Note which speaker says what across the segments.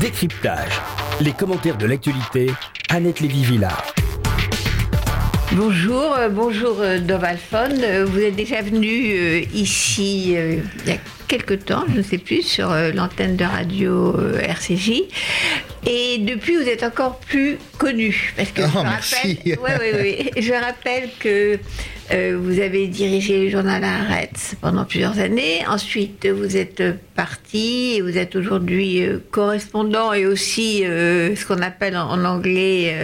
Speaker 1: Décryptage. Les commentaires de l'actualité. Annette Lévy-Villard.
Speaker 2: Bonjour, euh, bonjour euh, Dovalphone. Euh, Vous êtes déjà venu ici il y a quelque temps, je ne sais plus, sur l'antenne de radio RCJ. Et depuis, vous êtes encore plus connu. Parce que
Speaker 3: Oh,
Speaker 2: je
Speaker 3: merci.
Speaker 2: rappelle, ouais, ouais, ouais. je rappelle que euh, vous avez dirigé le journal Arrête pendant plusieurs années. Ensuite, vous êtes parti et vous êtes aujourd'hui euh, correspondant et aussi euh, ce qu'on appelle en, en anglais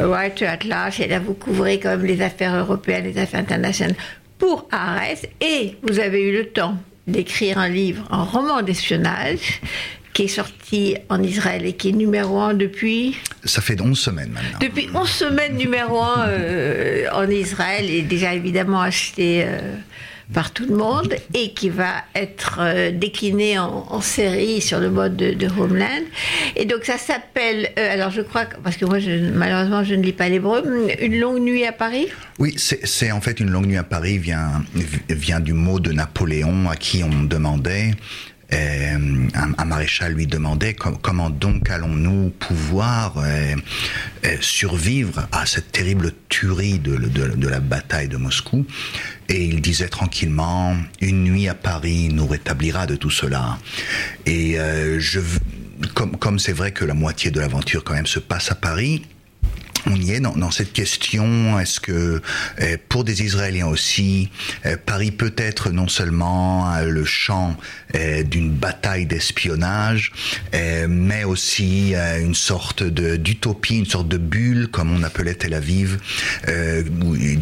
Speaker 2: writer at large. Et là, vous couvrez quand même les affaires européennes, les affaires internationales pour Arrête. Et vous avez eu le temps d'écrire un livre, un roman d'espionnage qui est sorti en Israël et qui est numéro un depuis
Speaker 3: Ça fait 11 semaines maintenant.
Speaker 2: depuis 11 semaines numéro 1 en Israël et déjà évidemment acheté euh, par tout le monde et qui va être euh, décliné en, en série sur le mode de, de Homeland. Et donc ça s'appelle, euh, alors je crois, que- parce que moi je- malheureusement je ne lis pas l'hébreu, Une longue nuit à Paris?
Speaker 3: Oui, c'est en fait une longue nuit à Paris vient, vient du mot de Napoléon à qui on demandait, euh, un, un maréchal lui demandait com- comment donc allons-nous pouvoir euh, euh, survivre à cette terrible tuerie de, la bataille de Moscou? Et il disait tranquillement, une nuit à Paris nous rétablira de tout cela. Et euh, je, comme c'est vrai que la moitié de l'aventure quand même se passe à Paris, on y est dans, cette question. Est-ce que euh, pour des Israéliens aussi, euh, Paris peut être non seulement euh, le champ euh, d'une bataille d'espionnage, mais aussi une sorte d'utopie, une sorte de bulle, comme on appelait Tel Aviv.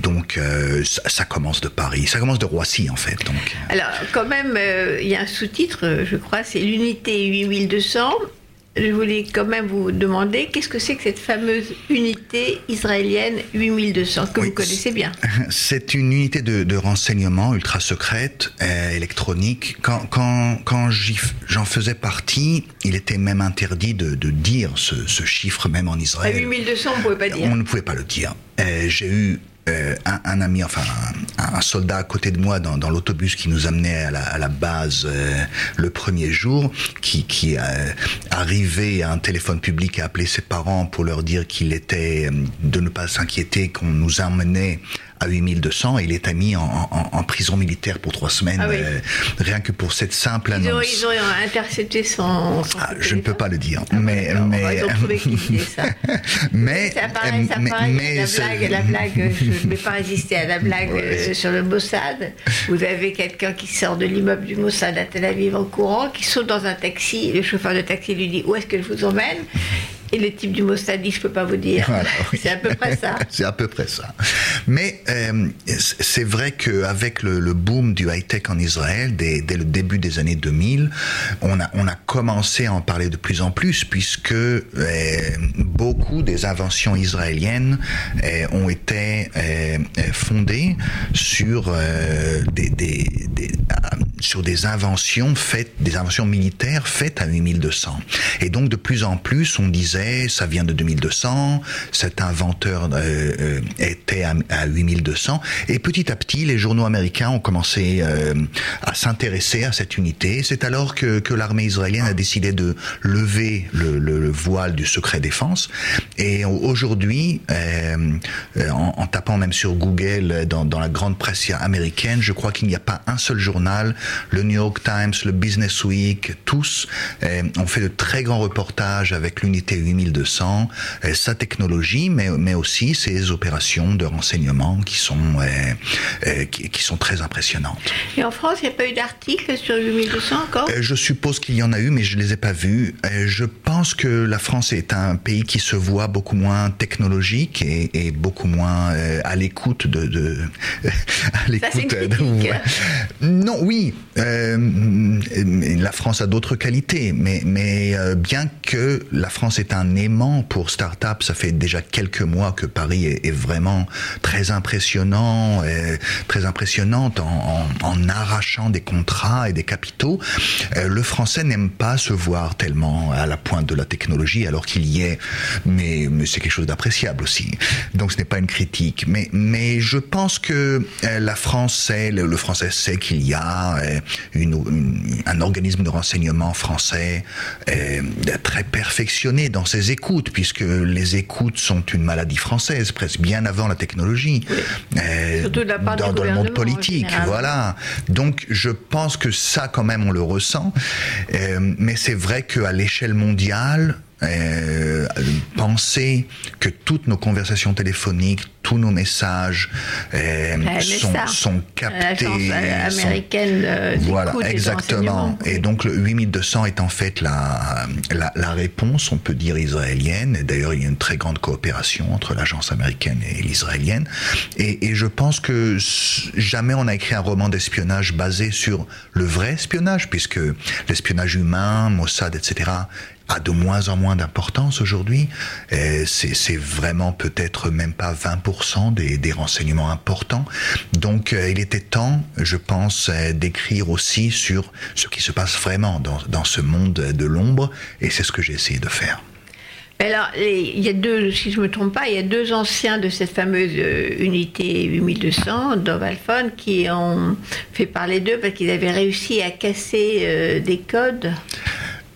Speaker 3: Donc ça, commence de Paris, ça commence de Roissy en fait.
Speaker 2: Alors, quand même, euh, il y a un sous-titre, euh, je crois, c'est l'unité 8200. Je voulais quand même vous demander qu'est-ce que c'est que cette fameuse unité israélienne 8200 que
Speaker 3: Oui,
Speaker 2: vous connaissez bien?
Speaker 3: C'est une unité de, de renseignement ultra secrète, euh, électronique. Quand, quand, quand j'en faisais partie, il était même interdit de, de dire ce, ce chiffre, même en
Speaker 2: À
Speaker 3: Israël.
Speaker 2: 8200, on ne pouvait pas dire.
Speaker 3: On ne pouvait pas le dire. Euh, J'ai eu euh, un, un ami, enfin un, soldat à côté de moi dans, dans l'autobus qui nous amenait à la, à la base euh, le premier jour, qui, qui euh, arrivait à un téléphone public à appeler ses parents pour leur dire qu'il était euh, de ne pas s'inquiéter qu'on nous emmenait à 8200 et il est mis en, en, en prison militaire pour trois semaines,
Speaker 2: Ah oui.
Speaker 3: euh, rien que pour cette simple
Speaker 2: Ils ont,
Speaker 3: annonce.
Speaker 2: ils ont intercepté son. son
Speaker 3: Ah, je ne peux pas le dire,
Speaker 2: Ah,
Speaker 3: mais,
Speaker 2: d'accord.
Speaker 3: mais,
Speaker 2: Ils ont trouvé qui disait ça.
Speaker 3: mais,
Speaker 2: Ça paraît, ça
Speaker 3: mais-
Speaker 2: paraît,
Speaker 3: mais
Speaker 2: la blague, la blague, je ne vais pas résister à la blague
Speaker 3: Ouais.
Speaker 2: euh, sur le Mossad. Vous avez quelqu'un qui sort de l'immeuble du Mossad à Tel Aviv en courant, qui saute dans un taxi, le chauffeur de taxi lui dit où est-ce que je vous emmène? Et le type du Mossad dit je peux pas vous dire.
Speaker 3: Voilà, oui.
Speaker 2: C'est à peu près ça.
Speaker 3: C'est à peu près ça. Mais euh, c'est vrai qu'avec le, le boom du high-tech en Israël, dès, dès le début des années 2000, on a, on a commencé à en parler de plus en plus, puisque euh, beaucoup des inventions israéliennes euh, ont été fondées sur, des, des, des- euh, sur des inventions faites, des inventions militaires faites à 8200. Et donc de plus en plus, on disait, ça vient de 2200, cet inventeur euh, euh, était à, à 8200. Et petit à petit, les journaux américains ont commencé euh, à s'intéresser à cette unité. C'est alors que, l'armée israélienne a décidé de lever le, le- le voile du secret défense. Et au- aujourd'hui, en, tapant même sur Google, dans, la grande presse américaine, je crois qu'il n'y a pas un seul journal, le New York Times, le Business Week, tous ont fait de très grands reportages avec l'unité 8200, euh, sa technologie, mais, mais aussi ses opérations de renseignement qui sont, euh, euh, qui, qui sont très impressionnantes.
Speaker 2: Et en France, il n'y a pas eu d'article sur 8200 encore?
Speaker 3: Je suppose qu'il y en a eu, mais je les ai pas vus. Je pense que la France est un pays qui se voit beaucoup moins technologique et, et beaucoup moins à l'écoute de, de à ouais. Non, oui, euh, la France a d'autres qualités, mais mais bien que la France est un aimant pour start-up, ça fait déjà quelques mois que Paris est, vraiment très impressionnant, euh, très impressionnante en, arrachant des contrats et des capitaux. Euh, le français n'aime pas se voir tellement à la pointe de la technologie, alors qu'il y est mais, c'est quelque chose d'appréciable aussi. Donc ce n'est pas une critique. Mais, mais je pense que euh, la France sait, le, français sait qu'il y a euh, une, un organisme de renseignement français très perfectionné dans ses écoutes, puisque les écoutes sont une maladie française, presque bien avant la technologie, dans, dans le monde politique. Voilà. Donc je pense que ça, quand même, on le ressent. mais c'est vrai qu'à l'échelle mondiale, euh, penser que toutes nos conversations téléphoniques, tous nos messages euh, sont, sont, captés.
Speaker 2: américaine euh,
Speaker 3: voilà, exactement. Et, donc le 8200 est en fait la, la, réponse, on peut dire israélienne. Et d'ailleurs, il y a une très grande coopération entre l'agence américaine et l'israélienne. Et, et je pense que jamais on a écrit un roman d'espionnage basé sur le vrai espionnage, puisque l'espionnage humain, Mossad, etc., a de moins en moins d'importance aujourd'hui. C'est vraiment peut-être même pas 20% des, renseignements importants. Donc euh, il était temps, je pense, euh, d'écrire aussi sur ce qui se passe vraiment dans, ce monde de l'ombre, et c'est ce que j'ai essayé de faire.
Speaker 2: Alors, il y a deux, si je ne me trompe pas, il y a deux anciens de cette fameuse euh, unité 8200, Dovalphone, qui ont fait parler d'eux parce qu'ils avaient réussi à casser des codes.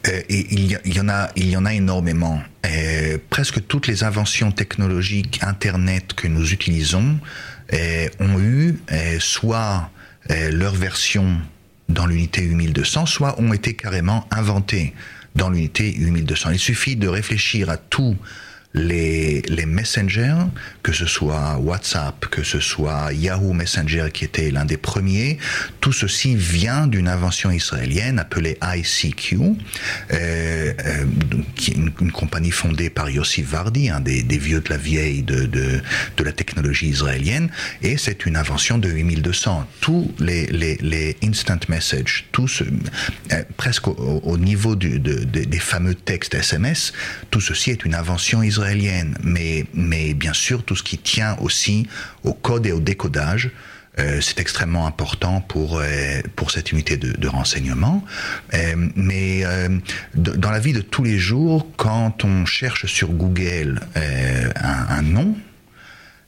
Speaker 3: Euh, et il y, en a, il y en a énormément. Euh, presque toutes les inventions technologiques Internet que nous utilisons euh, ont eu soit leur version dans l'unité 8200, soit ont été carrément inventées dans l'unité 8200. Il suffit de réfléchir à tout les, les messengers, que ce soit WhatsApp, que ce soit Yahoo Messenger qui était l'un des premiers, tout ceci vient d'une invention israélienne appelée ICQ, euh, euh, qui est une, compagnie fondée par Yossi Vardi, un des, des, vieux de la vieille de, de, de la technologie israélienne, et c'est une invention de 8200. Tous les, les, les instant messages, tout euh, presque au, au niveau du, de, des fameux textes SMS, tout ceci est une invention israélienne mais, mais bien sûr tout ce qui tient aussi au code et au décodage. Euh, c'est extrêmement important pour, euh, pour cette unité de, renseignement. Euh, mais dans la vie de tous les jours, quand on cherche sur Google un nom,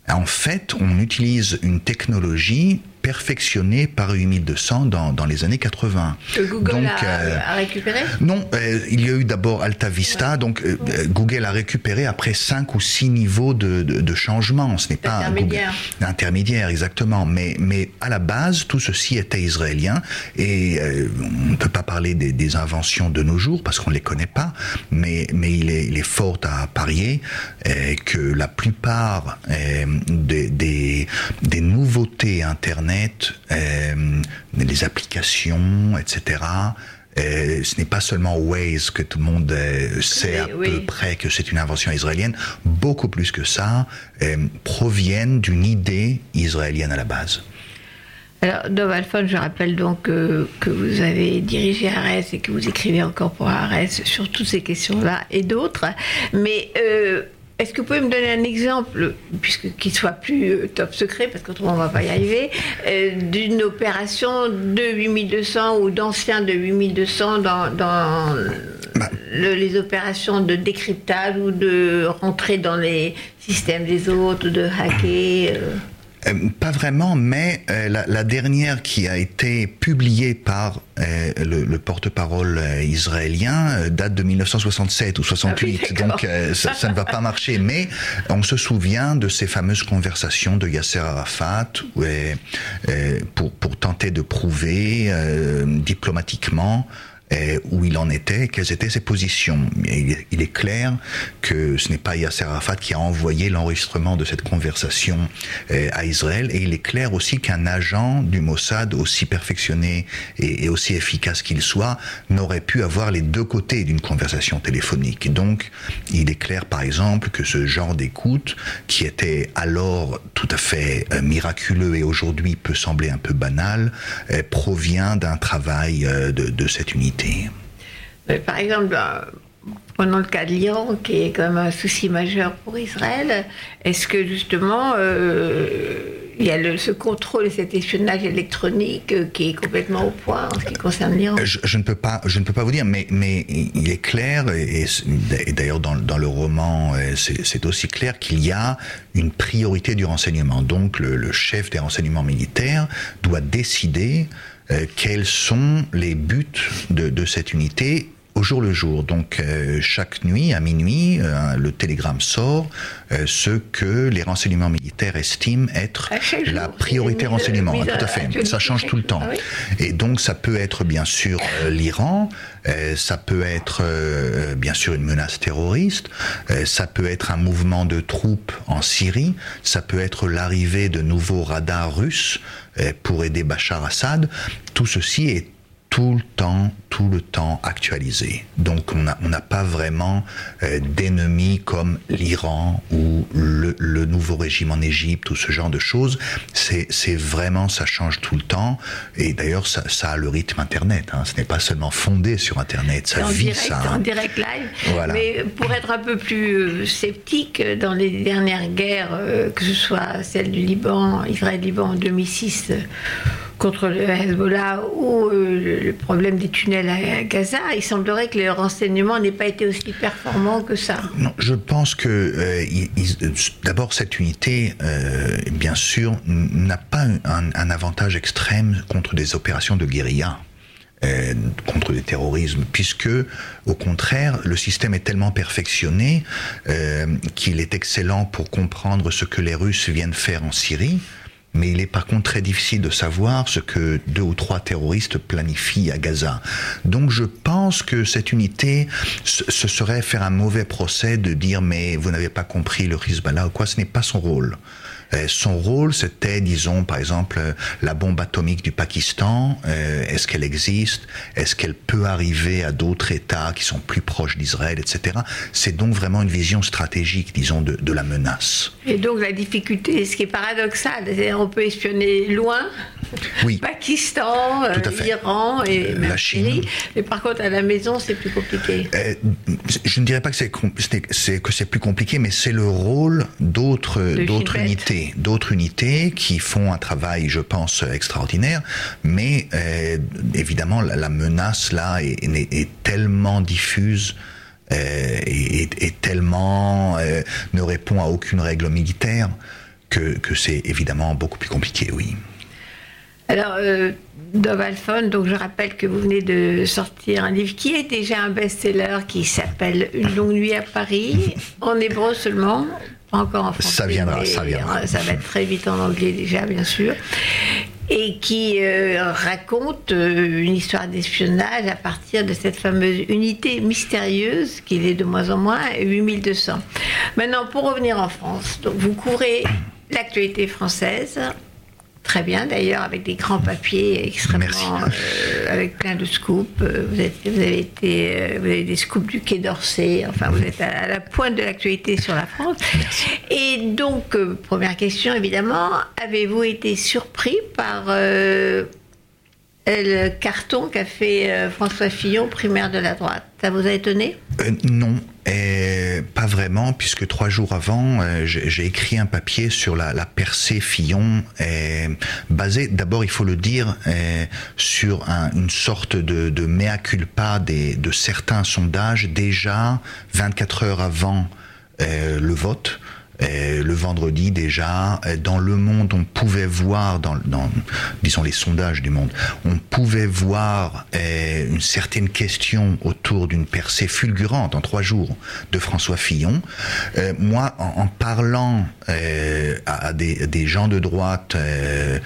Speaker 3: en fait, on utilise une technologie perfectionné par 8200 dans, dans les années 80.
Speaker 2: Que Google donc, a, euh, a, récupéré?
Speaker 3: Non, euh, il y a eu d'abord Alta Vista, donc euh, Google a récupéré après 5 ou 6 niveaux de, de, de changement. Ce n'est pas
Speaker 2: intermédiaire.
Speaker 3: intermédiaire, exactement. Mais, mais à la base, tout ceci était israélien et on ne peut pas parler des, des, inventions de nos jours parce qu'on ne les connaît pas, mais, mais il, est, il est fort à parier que la plupart des, des, des nouveautés Internet euh, les applications, etc. Euh, ce n'est pas seulement Waze que tout le monde euh, sait à peu près que c'est une invention israélienne. Beaucoup plus que ça proviennent d'une idée israélienne à la base.
Speaker 2: Alors, Dov Alphonse, je rappelle donc que vous avez dirigé Arès et que vous écrivez encore pour Arès sur toutes ces questions-là et d'autres. Mais est-ce que vous pouvez me donner un exemple, puisque qu'il soit plus euh, top secret, parce qu'autrement on ne va pas y arriver, euh, d'une opération de 8200 ou d'anciens de 8200 dans, dans bah. les opérations de décryptage ou de rentrer dans les systèmes des autres, de hacker euh
Speaker 3: euh, pas vraiment, mais euh, la, la, dernière qui a été publiée par euh, le, le porte-parole israélien date de 1967 ou 68, ah donc ça, ça, ne va pas marcher. Mais on se souvient de ces fameuses conversations de Yasser Arafat pour, pour tenter de prouver diplomatiquement où il en était, quelles étaient ses positions. il, est clair que ce n'est pas Yasser Arafat qui a envoyé l'enregistrement de cette conversation euh, à Israël, et il est clair aussi qu'un agent du Mossad, aussi perfectionné et, aussi efficace qu'il soit, n'aurait pu avoir les deux côtés d'une conversation téléphonique. donc, il est clair, par exemple, que ce genre d'écoute, qui était alors tout à fait euh, miraculeux et aujourd'hui peut sembler un peu banal, euh, provient d'un travail de cette unité.
Speaker 2: Par exemple, euh, prenons le cas de l'Iran, qui est quand même un souci majeur pour Israël. Est-ce que justement, euh, il y a le, ce contrôle, cet espionnage électronique euh, qui est complètement au point en ce qui concerne l'Iran.
Speaker 3: Je, ne peux pas, je ne peux pas vous dire, mais, mais il est clair, et, d'ailleurs dans, dans, le roman, euh, c'est aussi clair qu'il y a une priorité du renseignement. Donc le, le chef des renseignements militaires doit décider euh, quels sont les buts de, de cette unité au jour le jour. Donc euh, chaque nuit, à minuit, euh, le télégramme sort euh, ce que les renseignements militaires estiment être la priorité renseignement. tout à fait. Ça change tout le temps. Ah Et donc ça peut être bien sûr l'Iran, ça peut être bien sûr une menace terroriste, ça peut être un mouvement de troupes en Syrie, ça peut être l'arrivée de nouveaux radars russes pour aider Bachar Assad. Tout ceci est tout le temps, tout le temps actualisé. Donc on n'a pas vraiment euh, d'ennemis comme l'Iran ou le, le, nouveau régime en Égypte ou ce genre de choses. C'est vraiment, ça change tout le temps. Et d'ailleurs, ça, ça, a le rythme Internet. Hein. Ce n'est pas seulement fondé sur Internet, ça vit
Speaker 2: direct,
Speaker 3: ça.
Speaker 2: En direct live. Voilà. Mais pour être un peu plus euh, sceptique, dans les dernières guerres, euh, que ce soit celle du Liban, Israël-Liban en 2006, contre le Hezbollah ou euh, le problème des tunnels à Gaza, il semblerait que le renseignement n'ait pas été aussi performant que ça.
Speaker 3: Non, je pense que euh, d'abord cette unité, euh, bien sûr, n'a pas un, avantage extrême contre des opérations de guérilla. Contre le terrorisme, puisque au contraire, le système est tellement perfectionné qu'il est excellent pour comprendre ce que les Russes viennent faire en Syrie, mais il est par contre très difficile de savoir ce que deux ou trois terroristes planifient à Gaza. Donc je pense que cette unité, ce serait faire un mauvais procès de dire mais vous n'avez pas compris le Hezbollah ou quoi, ce n'est pas son rôle. Euh, son rôle, c'était, disons, par exemple, la bombe atomique du Pakistan. Euh, est-ce qu'elle existe? Est-ce qu'elle peut arriver à d'autres États qui sont plus proches d'Israël, etc. C'est donc vraiment une vision stratégique, disons, de, de, la menace.
Speaker 2: Et donc la difficulté, ce qui est paradoxal, c'est-à-dire on peut espionner loin, oui. Pakistan, euh, Iran et la Chine. Mais par contre, à la maison, c'est plus compliqué. Euh,
Speaker 3: je ne dirais pas que c'est que c'est plus compliqué, mais c'est le rôle d'autres d'autres unités, d'autres unités qui font un travail, je pense, extraordinaire. Mais euh, évidemment, la, menace là est, est, tellement diffuse. et, et, tellement ne répond à aucune règle militaire que, que c'est évidemment beaucoup plus compliqué, oui.
Speaker 2: Alors, euh, Alphon, donc je rappelle que vous venez de sortir un livre qui est déjà un best-seller qui s'appelle Une longue nuit à Paris, en hébreu seulement, encore en français.
Speaker 3: Ça viendra, ça viendra.
Speaker 2: Ça va être très vite en anglais déjà, bien sûr. Et qui euh, raconte euh, une histoire d'espionnage à partir de cette fameuse unité mystérieuse, qui est de moins en moins, 8200. Maintenant, pour revenir en France, donc vous couvrez l'actualité française Très bien d'ailleurs, avec des grands papiers extrêmement. Euh, avec plein de scoops. Euh, vous, êtes, vous, avez été, euh, vous avez des scoops du Quai d'Orsay. Enfin, vous êtes à, la pointe de l'actualité sur la France. Et donc, première question évidemment, avez-vous été surpris par le carton qu'a fait François Fillon, primaire de la droite? Ça vous a étonné?
Speaker 3: Non. Et pas vraiment, puisque trois jours avant, euh, j'ai écrit un papier sur la, percée Fillon, basé, d'abord il faut le dire, sur un, une sorte de, de mea culpa des, de certains sondages déjà 24 heures avant euh, le vote le vendredi déjà, dans Le Monde, on pouvait voir, dans, disons les sondages du Monde, on pouvait voir une certaine question autour d'une percée fulgurante en trois jours de François Fillon. Euh, moi, en, parlant euh, à, des, des, gens de droite euh,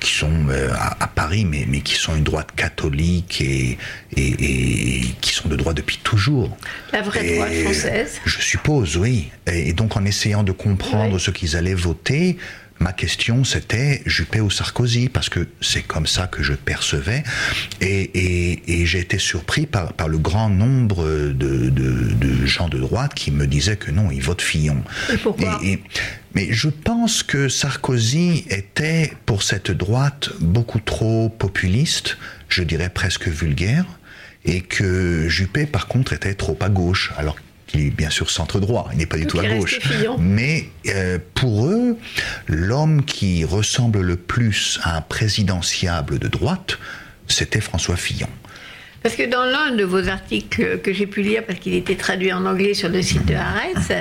Speaker 3: qui sont à, Paris, mais, mais qui sont une droite catholique et, et, qui sont de droite depuis toujours.
Speaker 2: La vraie droite française
Speaker 3: Je suppose, oui. Et, donc, en essayant de comprendre ce qu'ils allaient voter, ma question c'était Juppé ou Sarkozy, parce que c'est comme ça que je percevais. Et, j'ai été surpris par, par, le grand nombre de, de, gens de droite qui me disaient que non, ils votent Fillon.
Speaker 2: Et pourquoi
Speaker 3: mais je pense que Sarkozy était, pour cette droite, beaucoup trop populiste, je dirais presque vulgaire, et que Juppé, par contre, était trop à gauche. Alors qu'il est bien sûr centre droit, il n'est pas du tout à gauche. Mais euh, pour eux, l'homme qui ressemble le plus à un présidentiable de droite, c'était François Fillon.
Speaker 2: Parce que dans l'un de vos articles que j'ai pu lire, parce qu'il était traduit en anglais sur le site de Haaretz,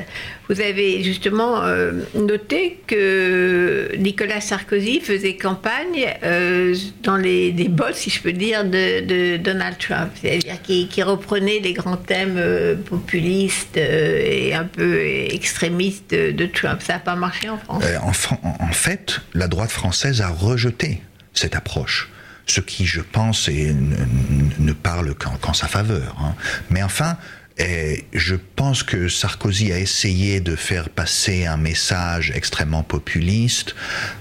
Speaker 2: vous avez justement euh, noté que Nicolas Sarkozy faisait campagne euh, dans les, les bottes, si je peux dire, de, Donald Trump. C'est-à-dire qu'il qu'il reprenait les grands thèmes euh, populistes et un peu extrémistes de, Trump. Ça n'a pas marché en France.
Speaker 3: En, Fran- en- en fait, la droite française a rejeté cette approche. Ce qui, je pense, est- ne, parle qu'en sa faveur. hein. Mais enfin, eh, je pense que Sarkozy a essayé de faire passer un message extrêmement populiste.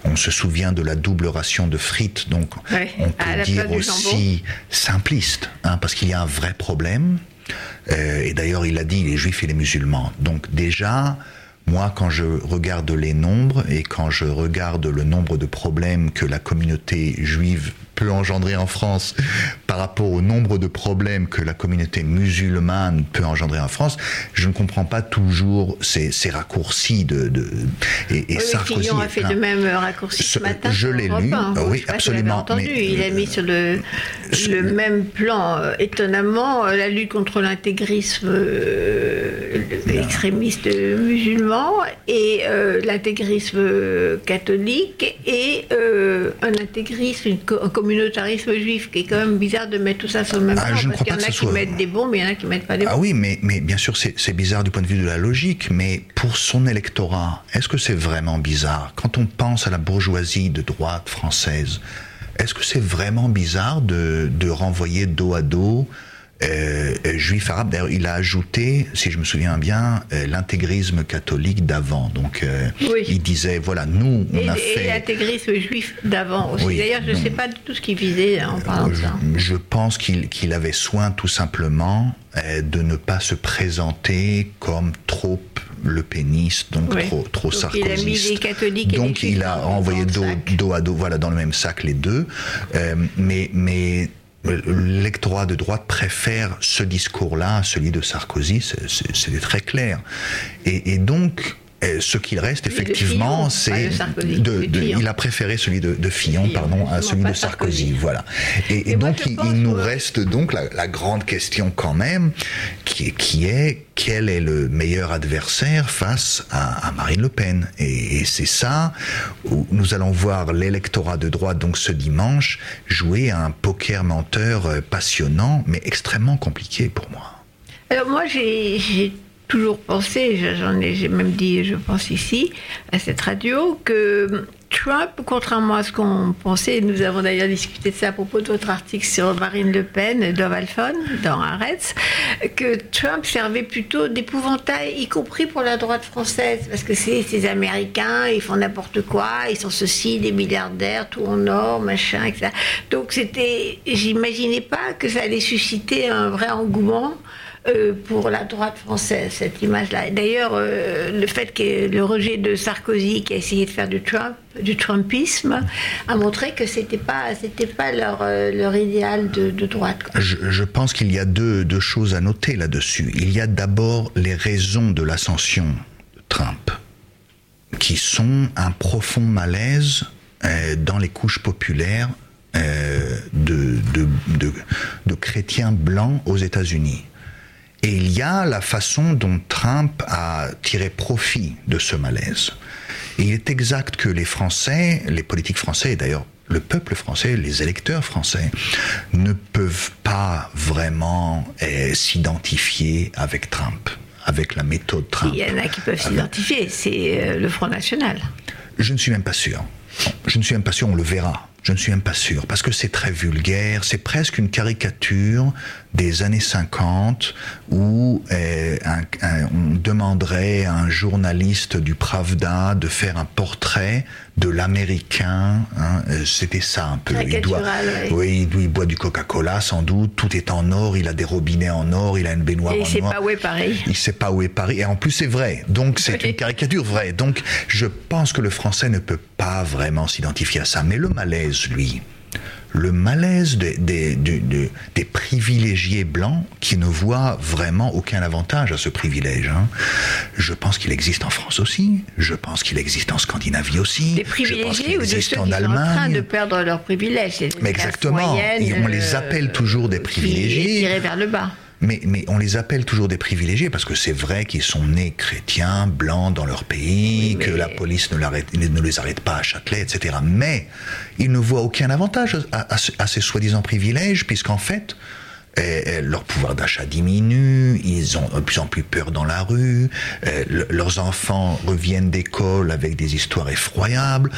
Speaker 3: On se souvient de la double ration de frites, donc
Speaker 2: Ouais,
Speaker 3: on peut dire aussi simpliste, hein, parce qu'il y a un vrai problème. Euh, et d'ailleurs, il a dit les juifs et les musulmans. Donc déjà, moi, quand je regarde les nombres et quand je regarde le nombre de problèmes que la communauté juive peut engendrer en France par rapport au nombre de problèmes que la communauté musulmane peut engendrer en France, je ne comprends pas toujours ces, ces raccourcis de, de et, et
Speaker 2: Oui,
Speaker 3: Sarkozy.
Speaker 2: Fillon a fait le même raccourci
Speaker 3: Ce-
Speaker 2: ce matin.
Speaker 3: je l'ai lu,
Speaker 2: 1.
Speaker 3: euh, oui,
Speaker 2: Je pas si
Speaker 3: absolument,
Speaker 2: entendu.
Speaker 3: mais,
Speaker 2: il a mis sur le,
Speaker 3: sur
Speaker 2: le même plan, euh, étonnamment, euh, la lutte contre l'intégrisme euh, extrémiste musulman et euh, l'intégrisme catholique et euh, un intégrisme, une co- un communautarisme juif, qui est quand même bizarre de mettre tout ça sur le même
Speaker 3: Ah,
Speaker 2: plan,
Speaker 3: je ne
Speaker 2: parce qu'il y en a qui
Speaker 3: soit-
Speaker 2: mettent des bombes, il y en a qui mettent pas des bombes.
Speaker 3: Ah oui, mais, mais bien sûr, c'est c'est bizarre du point de vue de la logique, mais pour son électorat, est-ce que c'est vraiment bizarre? Quand on pense à la bourgeoisie de droite française, est-ce que c'est vraiment bizarre de, de renvoyer dos à dos euh, euh, juifs arabes D'ailleurs, il a ajouté, si je me souviens bien, euh, l'intégrisme catholique d'avant. Donc, euh,
Speaker 2: Oui.
Speaker 3: il disait, voilà, nous, on
Speaker 2: Et,
Speaker 3: a
Speaker 2: et
Speaker 3: fait...
Speaker 2: l'intégrisme juif d'avant aussi.
Speaker 3: Oui,
Speaker 2: D'ailleurs, je ne sais pas du tout ce qu'il visait en parlant de ça.
Speaker 3: Je, pense qu'il avait soin tout simplement de ne pas se présenter comme trop le péniste, donc
Speaker 2: Oui.
Speaker 3: trop, trop
Speaker 2: Donc, il a mis les catholiques et
Speaker 3: donc
Speaker 2: les
Speaker 3: il a envoyé dos, dos à dos, voilà, dans le même sac les deux. Mais mais l'électorat de droite préfère ce discours-là à celui de Sarkozy, c'est- très clair. Et, et donc, euh, ce qu'il reste effectivement, c'est il a préféré celui de, de Fillon,
Speaker 2: Fillon,
Speaker 3: pardon, à celui de Sarkozy,
Speaker 2: Sarkozy.
Speaker 3: voilà. Et, et
Speaker 2: Et moi,
Speaker 3: donc il, nous reste donc la, la grande question quand même, qui, est- qui est quel est le meilleur adversaire face à, à Marine Le Pen? Et, et c'est ça où nous allons voir l'électorat de droite donc ce dimanche jouer à un poker menteur euh, passionnant, mais extrêmement compliqué pour moi.
Speaker 2: Alors moi, j'ai toujours pensé, j'en ai, j'ai même dit, je pense ici, à cette radio, que Trump, contrairement à ce qu'on pensait, nous avons d'ailleurs discuté de ça à propos de votre article sur Marine Le Pen, Alphon, dans Arrête, que Trump servait plutôt d'épouvantail, y compris pour la droite française, parce que c'est ces Américains, ils font n'importe quoi, ils sont ceci, des milliardaires, tout en or, machin, etc. Donc c'était, j'imaginais pas que ça allait susciter un vrai engouement euh, pour la droite française, cette image-là. D'ailleurs, euh, le fait que le rejet de Sarkozy, qui a essayé de faire du Trump, du Trumpisme, a montré que c'était pas, c'était pas leur, euh, idéal de, droite.
Speaker 3: Je, pense qu'il y a deux, choses à noter là-dessus. Il y a d'abord les raisons de l'ascension de Trump, qui sont un profond malaise dans les couches populaires de chrétiens blancs aux États-Unis. Et il y a la façon dont Trump a tiré profit de ce malaise. Et il est exact que les Français, les politiques français, et d'ailleurs le peuple français, les électeurs français, ne peuvent pas vraiment eh, s'identifier avec Trump, avec la méthode Trump.
Speaker 2: Il y en a qui peuvent s'identifier, c'est euh, le Front National.
Speaker 3: Je ne suis même pas sûr. Je ne suis même pas sûr, on le verra. Je ne suis même pas sûr, parce que c'est très vulgaire, c'est presque une caricature des années 50 où euh, un- un- on demanderait à un journaliste du Pravda de faire un portrait de l'Américain. hein, euh, C'était ça un peu. Il doit,
Speaker 2: oui.
Speaker 3: il boit du Coca-Cola sans doute, tout est en or, il a des robinets en or, il a une baignoire
Speaker 2: Et
Speaker 3: en
Speaker 2: il sait
Speaker 3: or.
Speaker 2: pas où est Paris.
Speaker 3: Il sait pas où est Paris. Et en plus, c'est vrai. Donc, c'est
Speaker 2: Oui.
Speaker 3: une caricature vraie. Donc, je pense que le français ne peut pas vraiment s'identifier à ça. Mais le malaise, lui, le malaise des, des, des, des, privilégiés blancs qui ne voient vraiment aucun avantage à ce privilège. Hein. Je pense qu'il existe en France aussi, je pense qu'il existe en Scandinavie aussi.
Speaker 2: Des privilégiés ou de ceux qui en Allemagne. sont en train de perdre leurs privilèges.
Speaker 3: Mais exactement, et on les appelle toujours des privilégiés.
Speaker 2: Tirés vers le bas.
Speaker 3: Mais, mais, on les appelle toujours des privilégiés parce que c'est vrai qu'ils sont nés chrétiens, blancs dans leur pays, que la police ne, ne, les arrête pas à Châtelet, etc. Mais ils ne voient aucun avantage à, à, ces soi-disant privilèges, puisqu'en fait, eh, eh, leur pouvoir d'achat diminue, ils ont de plus en plus peur dans la rue, eh, leurs enfants reviennent d'école avec des histoires effroyables.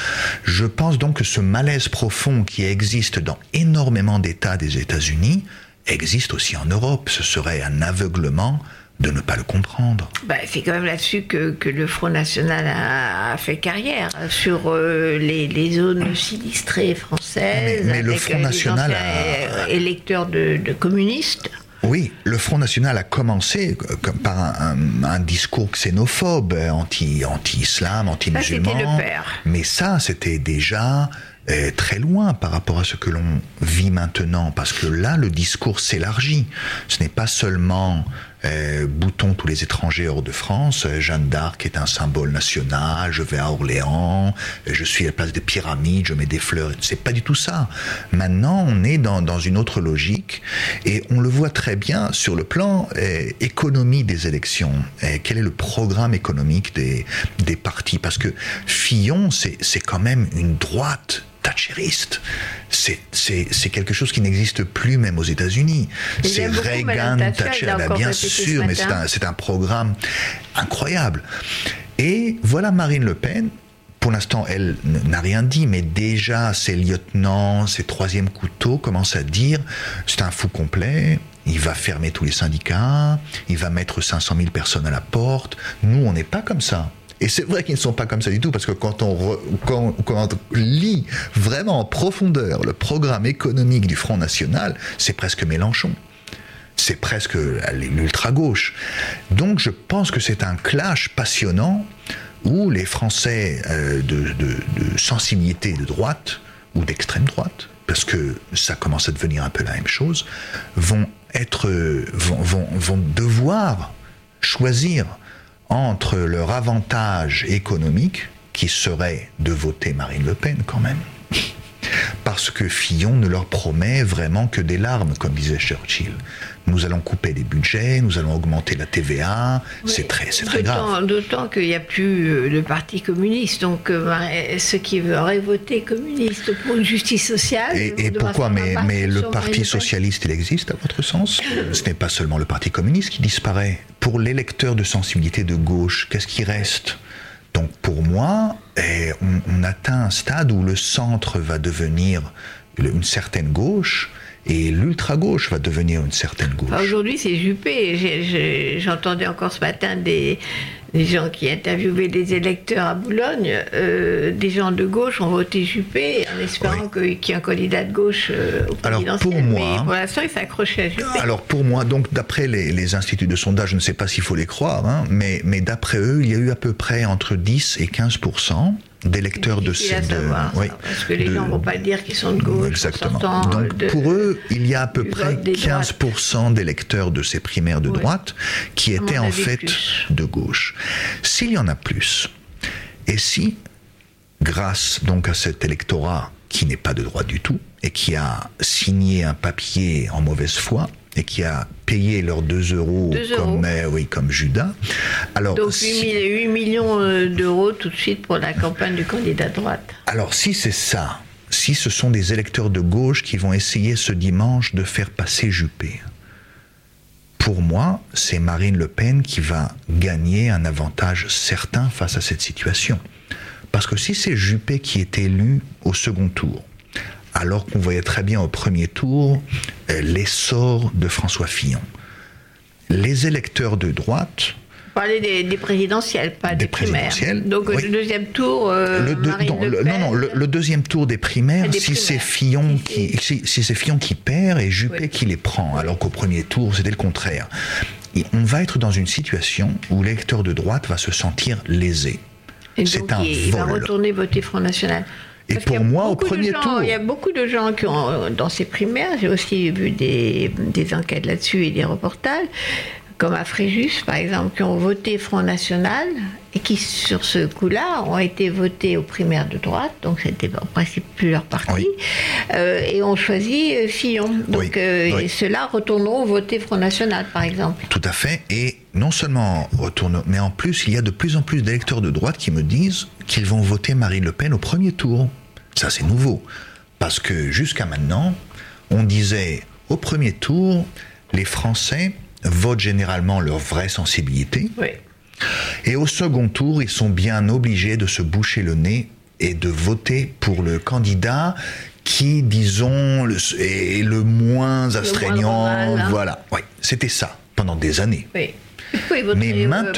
Speaker 3: Je pense donc que ce malaise profond qui existe dans énormément d'États des États-Unis, existe aussi en Europe. Ce serait un aveuglement de ne pas le comprendre.
Speaker 2: Bah, c'est quand même là-dessus que, le Front National a, fait carrière, sur euh, les, zones sinistrées françaises.
Speaker 3: Mais, le Front National
Speaker 2: a... électeurs de, communistes.
Speaker 3: Oui, le Front National a commencé euh, par un, discours xénophobe, anti-islam, anti-musulman. Mais ça, c'était déjà très loin par rapport à ce que l'on vit maintenant, parce que là, le discours s'élargit. Ce n'est pas seulement euh, boutons tous les étrangers hors de France. Euh, Jeanne d'Arc est un symbole national. Je vais à Orléans. Euh, je suis à la place des pyramides. Je mets des fleurs. C'est pas du tout ça. Maintenant, on est dans, dans une autre logique et on le voit très bien sur le plan économie des élections. quel est le programme économique des, des partis? Parce que Fillon, c'est quand même une droite C'est quelque chose qui n'existe plus même aux États-Unis. C'est Reagan, Thatcher, bien sûr, mais c'est un, un, programme incroyable. Et voilà Marine Le Pen. Pour l'instant, elle n'a rien dit, mais déjà ses lieutenants, ses troisième couteaux commencent à dire c'est un fou complet, il va fermer tous les syndicats, il va mettre 500 000 personnes à la porte. Nous, on n'est pas comme ça. Et c'est vrai qu'ils ne sont pas comme ça du tout, parce que quand on, lit vraiment en profondeur le programme économique du Front National, c'est presque Mélenchon c'est presque l'ultra-gauche. Donc je pense que c'est un clash passionnant où les Français euh, de, sensibilité de droite ou d'extrême droite, parce que ça commence à devenir un peu la même chose, vont, être, vont, vont devoir choisir entre leur avantage économique, qui serait de voter Marine Le Pen quand même, parce que Fillon ne leur promet vraiment que des larmes, comme disait Churchill. Nous allons couper les budgets, nous allons augmenter la TVA, c'est très, c'est très grave.
Speaker 2: D'autant qu'il n'y a plus euh, le Parti communiste, donc euh, ceux qui auraient voté communiste pour une justice sociale.
Speaker 3: Et, pourquoi Mais, mais le Parti socialiste, il existe à votre sens? Ce n'est pas seulement le Parti communiste qui disparaît. Pour l'électeur de sensibilité de gauche, qu'est-ce qui reste? Donc pour moi, eh, on, atteint un stade où le centre va devenir une certaine gauche et l'ultra-gauche va devenir une certaine gauche.
Speaker 2: Aujourd'hui, c'est Juppé. J'entendais encore ce matin des, gens qui interviewaient des électeurs à Boulogne. Euh, des gens de gauche ont voté Juppé en espérant qu'il y ait un candidat de gauche euh, au
Speaker 3: Alors pour moi,
Speaker 2: Mais pour l'instant, il s'accrochait à Juppé.
Speaker 3: Alors pour moi, donc d'après les, instituts de sondage, je ne sais pas s'il faut les croire, hein, mais, mais d'après eux, il y a eu à peu près entre 10 et 15 d'électeurs de
Speaker 2: ces oui, parce que les gens ne vont pas dire qu'ils sont de gauche.
Speaker 3: Exactement. Donc pour eux, il y a à peu près 15% d'électeurs de ces primaires de droite qui étaient en fait de gauche. S'il y en a plus, et si, grâce donc à cet électorat qui n'est pas de droite du tout et qui a signé un papier en mauvaise foi, et qui a payé leurs 2 euros, comme, oui, comme Judas.
Speaker 2: Alors, Donc 8, millions euh, d'euros tout de suite pour la campagne du candidat droite.
Speaker 3: Alors si c'est ça, si ce sont des électeurs de gauche qui vont essayer ce dimanche de faire passer Juppé, pour moi, c'est Marine Le Pen qui va gagner un avantage certain face à cette situation. Parce que si c'est Juppé qui est élu au second tour, alors qu'on voyait très bien au premier tour euh, l'essor de François Fillon. Les électeurs de droite,
Speaker 2: parler des, présidentielles, pas des, primaires. Donc le deuxième tour. Euh, le
Speaker 3: non, non, le, deuxième tour des primaires, si c'est Fillon qui, si, c'est Fillon qui perd et Juppé qui les prend, alors qu'au premier tour c'était le contraire. on va être dans une situation où l'électeur de droite va se sentir lésé.
Speaker 2: C'est un il va retourner voter Front National.
Speaker 3: Et
Speaker 2: Parce
Speaker 3: pour moi, au premier
Speaker 2: gens-
Speaker 3: tour.
Speaker 2: Il y a beaucoup de gens qui ont, dans ces primaires, j'ai aussi vu des, des enquêtes là-dessus et des reportages, comme à Fréjus, par exemple, qui ont voté Front National et qui, sur ce coup-là, ont été votés aux primaires de droite, donc c'était en principe plus leur parti,
Speaker 3: Oui.
Speaker 2: euh, et ont choisi euh, Fillon. Donc
Speaker 3: Oui,
Speaker 2: euh, ceux-là retourneront voter Front National, par exemple.
Speaker 3: Tout à fait. Et non seulement retourne, mais en plus, il y a de plus en plus d'électeurs de droite qui me disent qu'ils vont voter Marine Le Pen au premier tour. Ça, c'est nouveau. Parce que jusqu'à maintenant, on disait au premier tour, les Français votent généralement leur vraie sensibilité.
Speaker 2: Oui.
Speaker 3: Et au second tour, ils sont bien obligés de se boucher le nez et de voter pour le candidat qui, disons, le- est le moins astreignant.
Speaker 2: hein.
Speaker 3: Voilà, oui, c'était ça pendant des années.
Speaker 2: oui.
Speaker 3: Mais maintenant-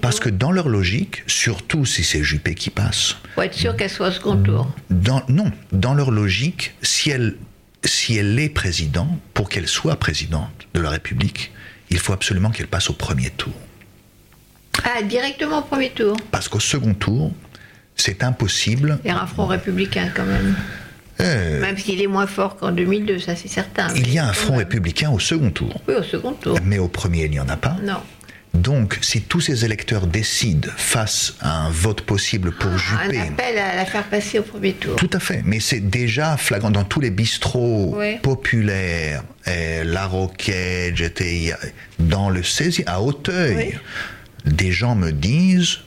Speaker 3: Parce que dans leur logique, surtout si c'est Juppé qui passe,
Speaker 2: Pour être sûr qu'elle soit au second tour.
Speaker 3: dans, non, dans leur logique, si elle, si elle est présidente, pour qu'elle soit présidente de la République, il faut absolument qu'elle passe au premier tour.
Speaker 2: Ah, directement au premier tour.
Speaker 3: Parce qu'au second tour, c'est impossible.
Speaker 2: Il y aura un front républicain quand même.
Speaker 3: Euh,
Speaker 2: Même s'il est moins fort qu'en 2002, ça c'est certain.
Speaker 3: il y a un front
Speaker 2: même.
Speaker 3: républicain au second tour.
Speaker 2: Oui, au second tour.
Speaker 3: Mais au premier, il n'y en a pas.
Speaker 2: Non.
Speaker 3: Donc, si tous ces électeurs décident face à un vote possible pour
Speaker 2: Un
Speaker 3: Juppé,
Speaker 2: appel à la faire passer au premier tour.
Speaker 3: Tout à fait, mais c'est déjà flagrant dans tous les bistrots populaires, eh, La Roquette, j'étais dans le 16e, à Auteuil. Des gens me disent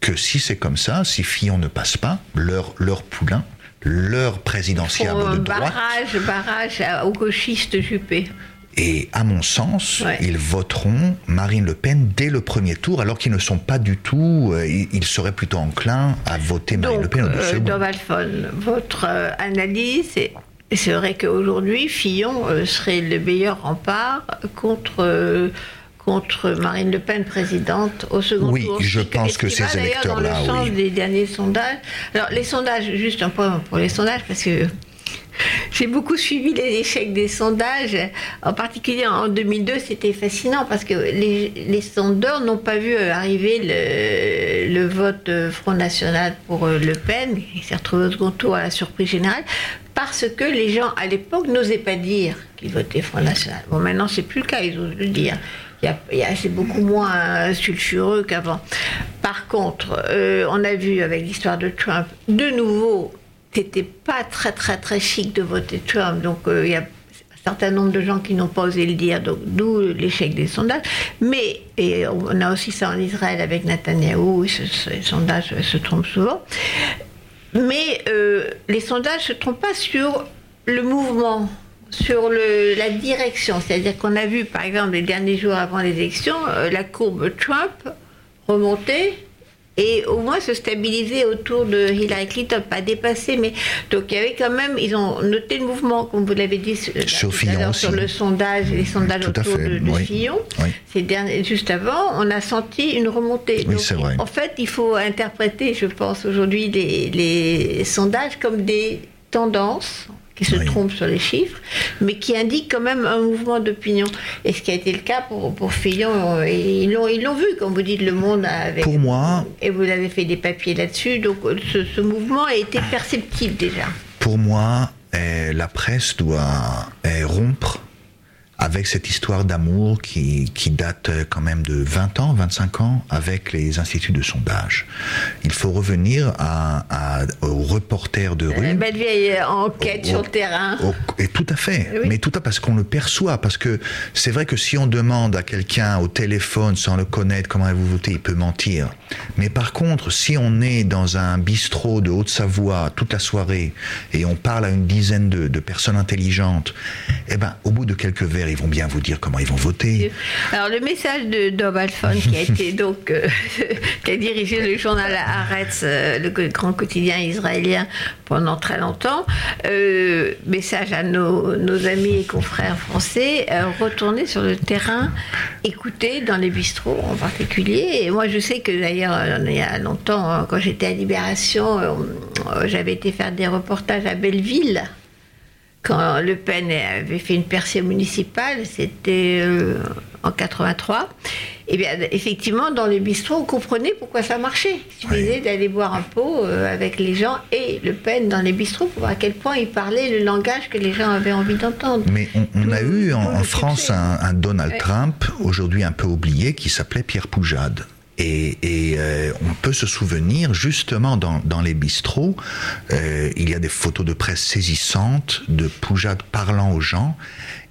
Speaker 3: que si c'est comme ça, si Fillon ne passe pas, leur, leur poulain, leur présidentiable
Speaker 2: Pour
Speaker 3: de droite,
Speaker 2: barrage, barrage aux gauchistes Juppé.
Speaker 3: et à mon sens,
Speaker 2: Ouais.
Speaker 3: ils voteront Marine Le Pen dès le premier tour, alors qu'ils ne sont pas du tout, euh, ils, seraient plutôt enclins à voter Marine Le Pen au
Speaker 2: euh,
Speaker 3: second.
Speaker 2: Dovalfon, votre euh, analyse, c'est- c'est vrai qu'aujourd'hui, Fillon euh, serait le meilleur rempart contre, euh, contre Marine Le Pen, présidente, au second
Speaker 3: Oui,
Speaker 2: tour.
Speaker 3: je
Speaker 2: Ce
Speaker 3: pense que ces
Speaker 2: d'ailleurs dans
Speaker 3: électeurs-là,
Speaker 2: le sens
Speaker 3: oui.
Speaker 2: des derniers sondages. Alors, les sondages, juste un point pour les sondages, parce que j'ai beaucoup suivi les échecs des sondages, en particulier en 2002, c'était fascinant parce que les, les sondeurs n'ont pas vu euh, arriver le, le vote euh, Front National pour euh, Le Pen, il s'est retrouvé au second tour à la surprise générale, parce que les gens à l'époque n'osaient pas dire qu'ils votaient Front National. Bon, maintenant c'est plus le cas, ils osent le dire. C'est beaucoup moins euh, sulfureux qu'avant. Par contre, euh, on a vu avec l'histoire de Trump, de nouveau, c'était pas très très très chic de voter Trump. Donc euh, il y a un certain nombre de gens qui n'ont pas osé le dire, donc d'où l'échec des sondages. Mais, et on a aussi ça en Israël avec Netanyahou, les sondages se trompent souvent. Mais euh, les sondages se trompent pas sur le mouvement, sur le- la direction. C'est-à-dire qu'on a vu, par exemple, les derniers jours avant les élections, euh, la courbe Trump remonter et au moins se stabiliser autour de Hillary Clinton, pas dépasser, mais donc il y avait quand même, ils ont noté le mouvement, comme vous l'avez dit
Speaker 3: Sur Fillon aussi.
Speaker 2: sur le sondage, les sondages
Speaker 3: Tout
Speaker 2: autour de, de
Speaker 3: oui.
Speaker 2: Fillon.
Speaker 3: Oui.
Speaker 2: Ces derniers, juste avant, on a senti une remontée.
Speaker 3: Oui,
Speaker 2: Donc,
Speaker 3: vrai.
Speaker 2: En fait, il faut interpréter, je pense, aujourd'hui les, les sondages comme des tendances qui se
Speaker 3: Oui.
Speaker 2: trompent sur les chiffres, mais qui indiquent quand même un mouvement d'opinion. Et ce qui a été le cas pour, pour Fillon, euh, ils l'ont, ils l'ont vu, comme vous dites, le monde avec...
Speaker 3: Pour moi-
Speaker 2: Et vous avez fait des papiers là-dessus, donc euh, ce, ce mouvement a été perceptible déjà.
Speaker 3: Pour moi, eh, la presse doit eh, rompre avec cette histoire d'amour qui, qui date euh, quand même de 20 ans, 25 ans avec les instituts de sondage. Il faut revenir à, à- aux reporters de
Speaker 2: La
Speaker 3: rue.
Speaker 2: belle vieille enquête
Speaker 3: Au-
Speaker 2: sur le terrain.
Speaker 3: au- et tout à fait,
Speaker 2: Oui.
Speaker 3: mais tout à parce qu'on le perçoit, parce que c'est vrai que si on demande à quelqu'un au téléphone sans le connaître comment vous votez, il peut mentir. Mais par contre, si on est dans un bistrot de Haute-Savoie toute la soirée et on parle à une dizaine de, de personnes intelligentes, eh ben, au bout de quelques verres, ils vont bien vous dire comment ils vont voter.
Speaker 2: Alors le message de Dov Alphon, qui a été donc euh, qui a dirigé le journal Haaretz, euh, le grand quotidien israélien pendant très longtemps, euh, message à nos, nos amis et confrères français, retourner sur le terrain, écouter dans les bistrots en particulier. Et moi je sais que d'ailleurs il y a longtemps, hein, quand j'étais à Libération, j'avais été faire des reportages à Belleville quand Le Pen avait fait une percée municipale, c'était euh, en 83. eh bien, effectivement, dans les bistrots, on comprenait pourquoi ça marchait. Il suffisait d'aller boire un pot euh, avec les gens et Le Pen dans les bistrots pour voir à quel point il parlait le langage que les gens avaient envie d'entendre.
Speaker 3: Mais on, a eu en, France un, Donald Trump, aujourd'hui un peu oublié, qui s'appelait Pierre Poujade. Et, euh, on peut se souvenir justement dans, les bistrots, euh, il y a des photos de presse saisissantes de Poujade parlant aux gens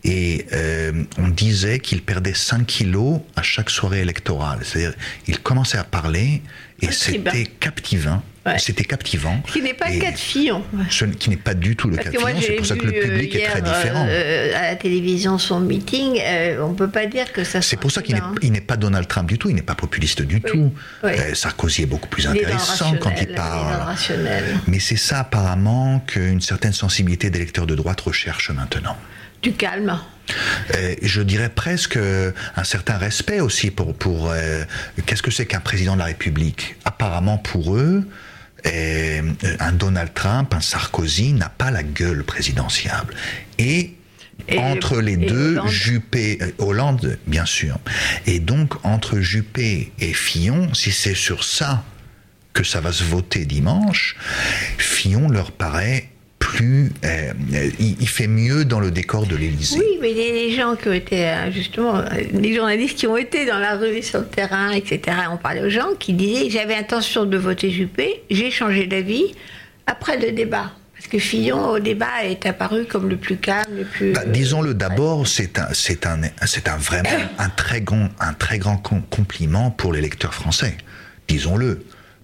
Speaker 3: et euh, on disait qu'il perdait 5 kilos à chaque soirée électorale. C'est-à-dire, il commençait à parler et c'était captivant. C'était captivant.
Speaker 2: Qui n'est pas le cas de Fillon.
Speaker 3: Ce qui n'est pas du tout le cas de Fillon. C'est pour ça que le public est très différent.
Speaker 2: Euh, à la télévision, son meeting, euh, on ne peut pas dire que ça.
Speaker 3: C'est pour ça qu'il n'est pas Donald Trump du tout. Il n'est pas populiste du tout. Sarkozy est beaucoup plus intéressant quand il parle. Mais c'est ça apparemment qu'une certaine sensibilité des lecteurs de droite recherche maintenant
Speaker 2: du calme.
Speaker 3: Euh, je dirais presque un certain respect aussi pour, pour euh, qu'est-ce que c'est qu'un président de la République? Apparemment pour eux, euh, un Donald Trump, un Sarkozy n'a pas la gueule présidentiable. Et, entre les deux, Juppé, Hollande, bien sûr. Et donc, entre Juppé et Fillon, si c'est sur ça que ça va se voter dimanche, Fillon leur paraît plus, euh, il, fait mieux dans le décor de l'Élysée.
Speaker 2: Oui, mais les gens qui ont été, euh, justement, euh, les journalistes qui ont été dans la rue, sur le terrain, etc., on parlait aux gens qui disaient j'avais intention de voter Juppé, j'ai changé d'avis après le débat. Parce que Fillon, au débat, est apparu comme le plus calme, le plus.
Speaker 3: Bah, disons-le d'abord, c'est un, c'est un, c'est un vraiment un très grand, un très grand compliment pour les lecteurs français. Disons-le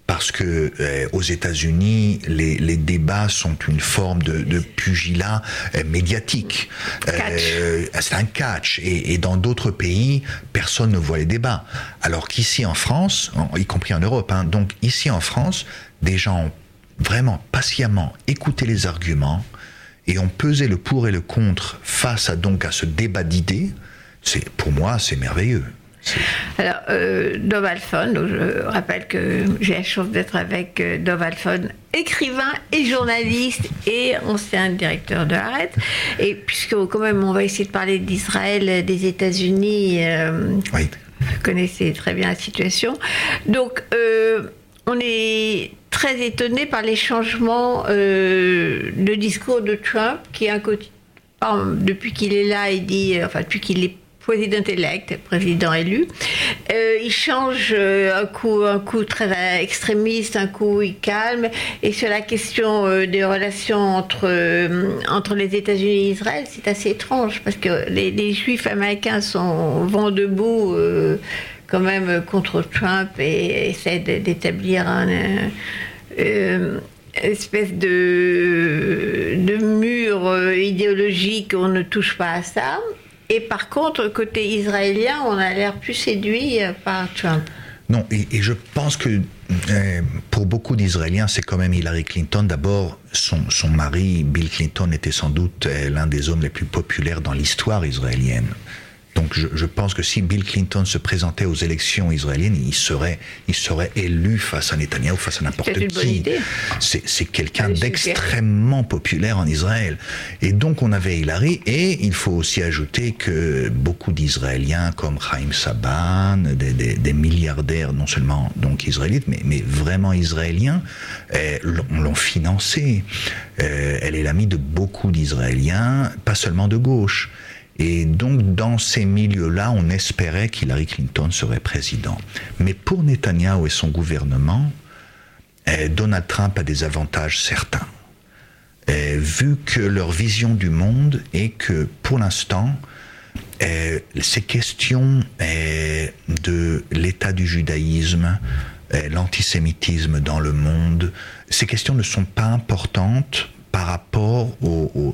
Speaker 3: parce que euh, aux États-Unis, les, débats sont une forme de, pugilat euh, médiatique.
Speaker 2: Euh,
Speaker 3: c'est un catch. Et, dans d'autres pays, personne ne voit les débats. Alors qu'ici en France, y compris en Europe, hein, donc ici en France, des gens ont vraiment patiemment écouté les arguments et ont pesé le pour et le contre face à donc à ce débat d'idées. C'est pour moi, c'est merveilleux.
Speaker 2: Alors, euh, Dov Alphon, je rappelle que j'ai la chance d'être avec euh, Dov Alphon, écrivain et journaliste et ancien directeur de Haaretz. Et puisque quand même on va essayer de parler d'Israël, des États-Unis, euh, vous connaissez très bien la situation. Donc, on est très étonné par les changements de discours de Trump, qui est un côté, depuis qu'il est là, il dit, enfin depuis qu'il est président élect, président élu. Euh, il change euh, un coup, un coup très extrémiste, un coup il calme. Et sur la question euh, des relations entre, entre les États-Unis et Israël, c'est assez étrange parce que les, Juifs américains sont vont debout quand même contre Trump et essaient d'établir un espèce de, de mur idéologique, on ne touche pas à ça. Et par contre, côté israélien, on a l'air plus séduit euh, par Trump.
Speaker 3: Non, et, je pense que euh, pour beaucoup d'Israéliens, c'est quand même Hillary Clinton. D'abord, son, son, mari, Bill Clinton, était sans doute euh, l'un des hommes les plus populaires dans l'histoire israélienne. Donc je, pense que si Bill Clinton se présentait aux élections israéliennes, il serait, il serait élu face à Netanyahu, face à n'importe qui. C'est quelqu'un d'extrêmement populaire en Israël. Et donc on avait Hillary, et il faut aussi ajouter que beaucoup d'Israéliens comme Chaim Saban, des, milliardaires, non seulement donc israélites, mais, mais vraiment israéliens, eh, l'ont financé. Euh, elle est l'amie de beaucoup d'Israéliens, pas seulement de gauche. Et donc, dans ces milieux-là, on espérait qu'Hillary Clinton serait président. Mais pour Netanyahu et son gouvernement, eh, Donald Trump a des avantages certains. Eh, vu que leur vision du monde est que, pour l'instant, eh, ces questions de l'état du judaïsme, l'antisémitisme dans le monde, ces questions ne sont pas importantes par rapport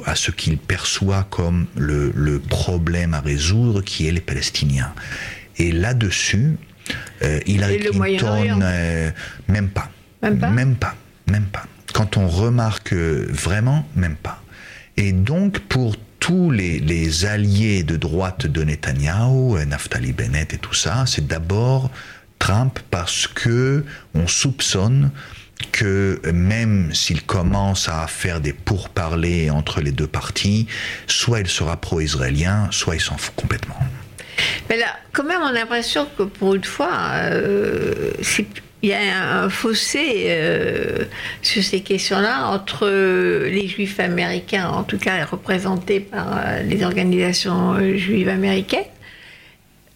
Speaker 3: à ce qu'il perçoit comme le, problème à résoudre, qui est les Palestiniens. Et là-dessus, euh, Hillary Clinton, euh, même pas.
Speaker 2: Même pas
Speaker 3: Même pas. Même pas. Quand on remarque vraiment, même pas. Et donc, pour tous les, les, alliés de droite de Netanyahou, euh, Naftali Bennett et tout ça, c'est d'abord Trump parce que on soupçonne que même s'il commence à faire des pourparlers entre les deux parties, soit il sera pro-israélien, soit il s'en fout complètement.
Speaker 2: Mais là, quand même, on a l'impression que pour une fois, euh, il y a un fossé euh, sur ces questions-là entre les juifs américains, en tout cas représentés par les organisations juives américaines,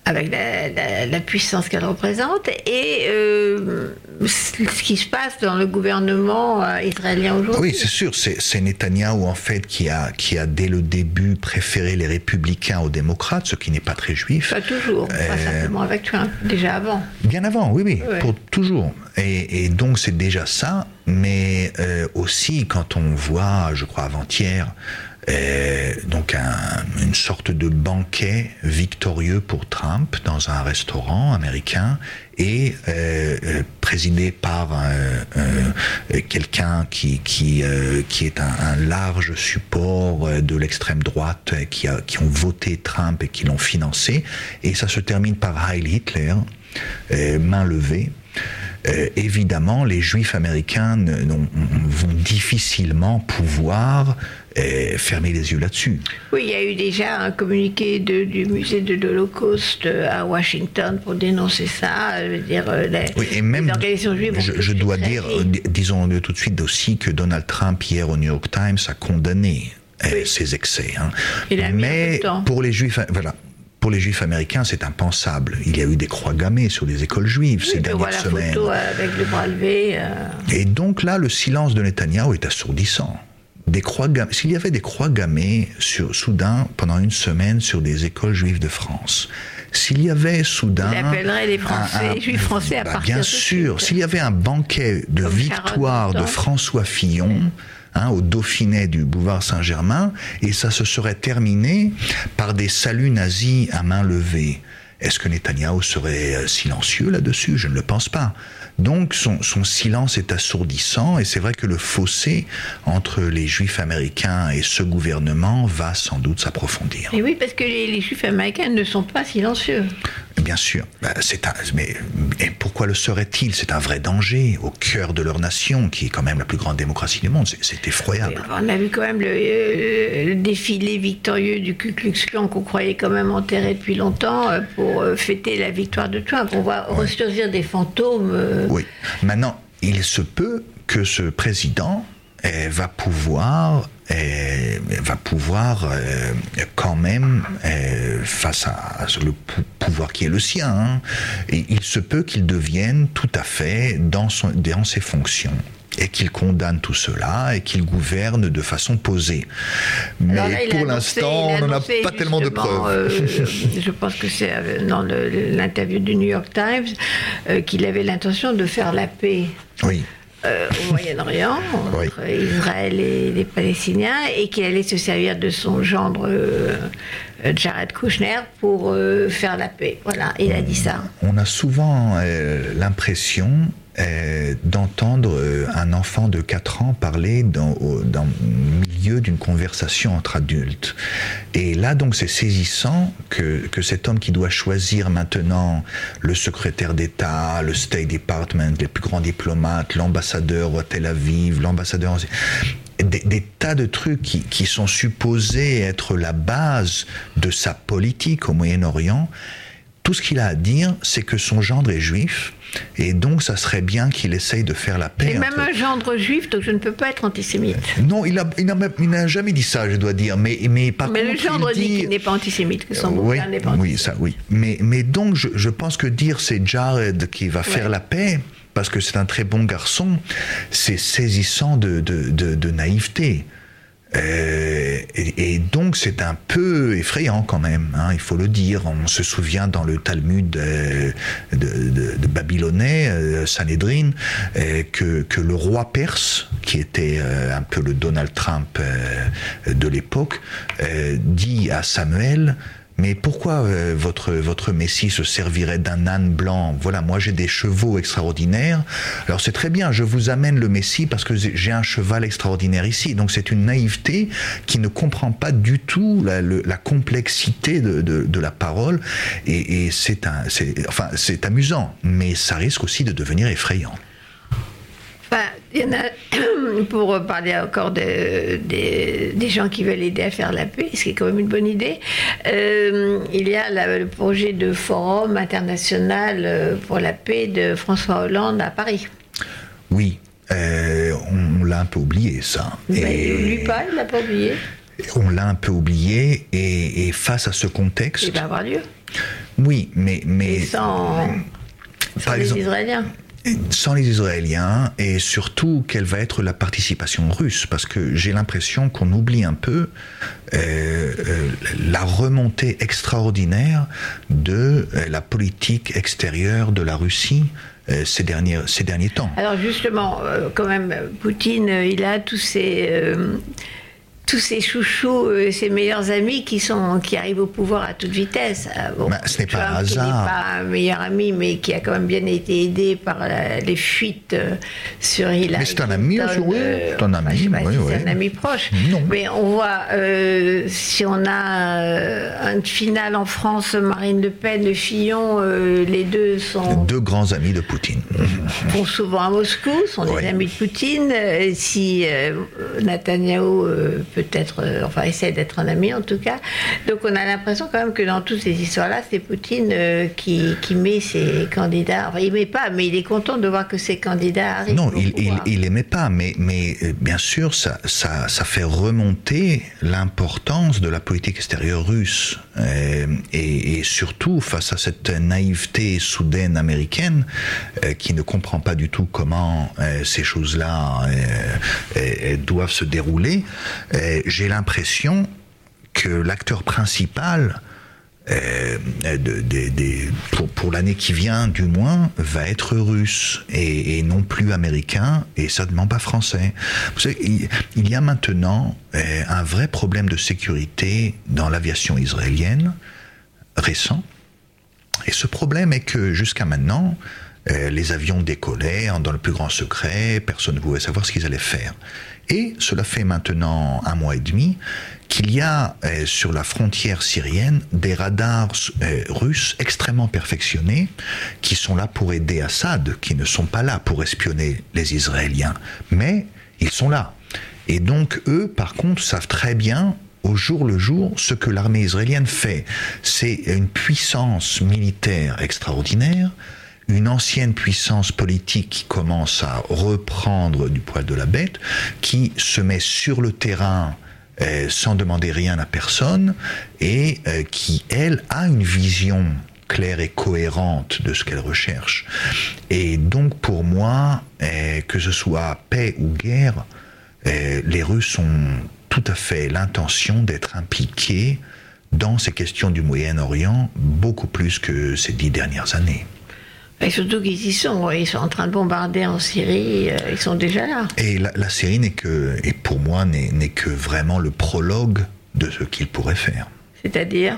Speaker 2: avec la, puissance qu'elle représente, et euh, ce qui se passe dans le gouvernement euh, israélien aujourd'hui.
Speaker 3: Oui, c'est sûr, c'est Netanyahou en fait qui a, qui a dès le début préféré les républicains aux démocrates, ce qui n'est pas très juif.
Speaker 2: Pas toujours, pas euh, simplement avec Trump, déjà avant.
Speaker 3: Bien avant, oui, oui, pour toujours. Et, donc c'est déjà ça, mais aussi quand on voit, je crois avant-hier, donc une sorte de banquet victorieux pour Trump dans un restaurant américain et euh, euh, présidé par euh, quelqu'un qui, qui, qui est un, large support de l'extrême droite qui, a, qui ont voté Trump et qui l'ont financé. Et ça se termine par Heil Hitler, main levée. Euh, évidemment, les juifs américains vont difficilement pouvoir euh, fermer les yeux là-dessus.
Speaker 2: Oui, il y a eu déjà un communiqué du musée de l'Holocauste euh, à Washington pour dénoncer ça. Je veux dire, les,
Speaker 3: oui, et même, organisations juives. Je, dois dire, disons-le tout de suite aussi, que Donald Trump, hier au New York Times, a condamné ces excès. Hein. Mais pour les juifs, voilà, pour les juifs américains, c'est impensable. Il y a eu des croix gammées sur les écoles juives ces dernières semaines.
Speaker 2: Photo avec le bras levé. Euh.
Speaker 3: Et donc là, le silence de Netanyahu est assourdissant. Des croix S'il y avait des croix gammées sur, soudain pendant une semaine sur des écoles juives de France, s'il y avait soudain.
Speaker 2: Il appellerait les Français, juifs français à bah, partir
Speaker 3: Bien sûr, s'il y avait un banquet de victoire de François Fillon. Hein, au Dauphiné du boulevard Saint-Germain, et ça se serait terminé par des saluts nazis à main levée. Est-ce que Netanyahu serait euh, silencieux là-dessus? Je ne le pense pas. Donc son, silence est assourdissant et c'est vrai que le fossé entre les juifs américains et ce gouvernement va sans doute s'approfondir.
Speaker 2: Et oui, parce que les, juifs américains ne sont pas silencieux.
Speaker 3: Bien sûr. Bah, c'est mais pourquoi le serait-il? C'est un vrai danger au cœur de leur nation, qui est quand même la plus grande démocratie du monde. C'est effroyable.
Speaker 2: On a vu quand même le, défilé victorieux du Ku Klux Klan qu'on croyait quand même enterré depuis longtemps euh, pour euh, fêter la victoire de Trump. On va ressurgir des fantômes. Euh,
Speaker 3: oui. Maintenant, il se peut que ce président eh, va pouvoir eh, va pouvoir eh, quand même face à, le pouvoir qui est le sien hein, et il se peut qu'il devienne tout à fait dans, son, dans ses fonctions et qu'il condamne tout cela et qu'il gouverne de façon posée. Mais pour l'instant, on n'en a pas tellement de preuves. Euh,
Speaker 2: je pense que c'est euh, dans l'interview du New York Times euh, qu'il avait l'intention de faire la paix.
Speaker 3: Oui.
Speaker 2: Au Moyen-Orient, entre Israël et les Palestiniens, et qu'il allait se servir de son gendre Jared Kushner pour faire la paix. Voilà, il a dit ça.
Speaker 3: On a souvent l'impression euh, d'entendre euh, un enfant de 4 ans parler dans, le milieu d'une conversation entre adultes. Et là, donc, c'est saisissant que, que, cet homme qui doit choisir maintenant le secrétaire d'État, le State Department, les plus grands diplomates, l'ambassadeur à Tel Aviv, l'ambassadeur... Des, des, tas de trucs qui, qui sont supposés être la base de sa politique au Moyen-Orient, tout ce qu'il a à dire, c'est que son gendre est juif, et donc ça serait bien qu'il essaye de faire la paix.
Speaker 2: Et même un gendre juif, donc je ne peux pas être antisémite.
Speaker 3: Non, il n'a il jamais dit ça, je dois dire. Mais, mais par
Speaker 2: mais
Speaker 3: le
Speaker 2: gendre dit, qu'il n'est pas antisémite, que son oui, n'est pas
Speaker 3: Oui, ça, oui. Mais, mais donc je, je pense que dire c'est Jared qui va faire la paix, parce que c'est un très bon garçon, c'est saisissant de, de, de, de naïveté. Euh, et, donc c'est un peu effrayant quand même, hein, il faut le dire. On se souvient dans le Talmud euh, de, de, Babylonais, euh, Sanhedrin, que, que, le roi perse, qui était un peu le Donald Trump de l'époque, dit à Samuel, mais pourquoi euh, votre, votre Messie se servirait d'un âne blanc? Voilà, moi j'ai des chevaux extraordinaires. Alors c'est très bien, je vous amène le Messie parce que j'ai un cheval extraordinaire ici. Donc c'est une naïveté qui ne comprend pas du tout la, la complexité de, de, de, la parole. Et, et c'est enfin, amusant, mais ça risque aussi de devenir effrayant.
Speaker 2: Il y, en a, pour parler encore de, des gens qui veulent aider à faire la paix, ce qui est quand même une bonne idée, euh, il y a le projet de forum international euh, pour la paix de François Hollande à Paris.
Speaker 3: Oui, euh, on, l'a un peu oublié ça.
Speaker 2: Mais lui pas, il l'a pas oublié?
Speaker 3: On l'a un peu oublié et, face à ce contexte.
Speaker 2: Il va avoir lieu.
Speaker 3: Oui, mais mais
Speaker 2: sans, sans les Israéliens
Speaker 3: sans les Israéliens et surtout quelle va être la participation russe? Parce que j'ai l'impression qu'on oublie un peu euh, euh, la remontée extraordinaire de euh, la politique extérieure de la Russie ces derniers, ces derniers temps.
Speaker 2: Alors justement, quand même, Poutine, il a tous ces tous ces chouchous, euh, ses meilleurs amis qui, sont, qui arrivent au pouvoir à toute vitesse.
Speaker 3: Euh, bon, bah, ce n'est pas un hasard.
Speaker 2: Pas un meilleur ami, mais qui a quand même bien été aidé par les fuites euh, sur Hillary.
Speaker 3: Mais c'est un ami, oui. C'est un ami,
Speaker 2: oui, C'est un ami proche. Non. Mais on voit, si on a une finale en France, Marine Le Pen, Le Fillon, les deux sont.
Speaker 3: Deux grands amis de Poutine.
Speaker 2: Vont souvent à Moscou, sont des amis de Poutine. Si Netanyahou peut-être, euh, enfin essaie d'être un ami en tout cas. Donc on a l'impression quand même que dans toutes ces histoires-là, c'est Poutine euh, qui, qui, met ses candidats. Enfin, il met pas, mais il est content de voir que ses candidats arrivent.
Speaker 3: Non, il, il, il aimait pas, mais, mais euh, bien sûr, ça, ça, ça fait remonter l'importance de la politique extérieure russe. et, et, surtout face à cette naïveté soudaine américaine qui ne comprend pas du tout comment ces choses-là doivent se dérouler j'ai l'impression que l'acteur principal euh, pour, l'année qui vient, du moins, va être russe et, non plus américain et certainement pas français. Il, y a maintenant euh, un vrai problème de sécurité dans l'aviation israélienne récent. Et ce problème est que jusqu'à maintenant, euh, les avions décollaient dans le plus grand secret, personne ne pouvait savoir ce qu'ils allaient faire. Et cela fait maintenant un mois et demi qu'il y a euh, sur la frontière syrienne des radars euh, russes extrêmement perfectionnés qui sont là pour aider Assad, qui ne sont pas là pour espionner les Israéliens, mais ils sont là. Et donc eux, par contre, savent très bien au jour le jour ce que l'armée israélienne fait. C'est une puissance militaire extraordinaire, une ancienne puissance politique qui commence à reprendre du poil de la bête, qui se met sur le terrain euh, sans demander rien à personne et euh, qui, elle, a une vision claire et cohérente de ce qu'elle recherche. Et donc pour moi, euh, que ce soit paix ou guerre, les Russes ont tout à fait l'intention d'être impliqués dans ces questions du Moyen-Orient beaucoup plus que ces dix dernières années.
Speaker 2: Et surtout qu'ils y sont, ils sont en train de bombarder en Syrie, euh, ils sont déjà là.
Speaker 3: Et la, Syrie n'est que, et pour moi, n'est que vraiment le prologue de ce qu'ils pourraient faire.
Speaker 2: C'est-à-dire?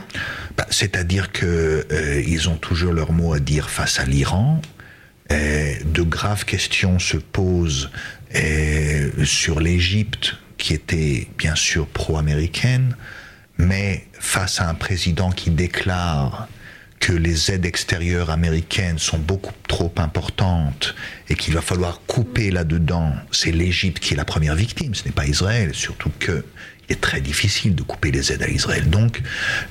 Speaker 3: Bah, C'est-à-dire qu'ils euh, ont toujours leur mot à dire face à l'Iran. De graves questions se posent sur l'Égypte, qui était bien sûr pro-américaine, mais face à un président qui déclare que les aides extérieures américaines sont beaucoup trop importantes et qu'il va falloir couper là-dedans, c'est l'Égypte qui est la première victime, ce n'est pas Israël, surtout que il est très difficile de couper les aides à Israël. Donc,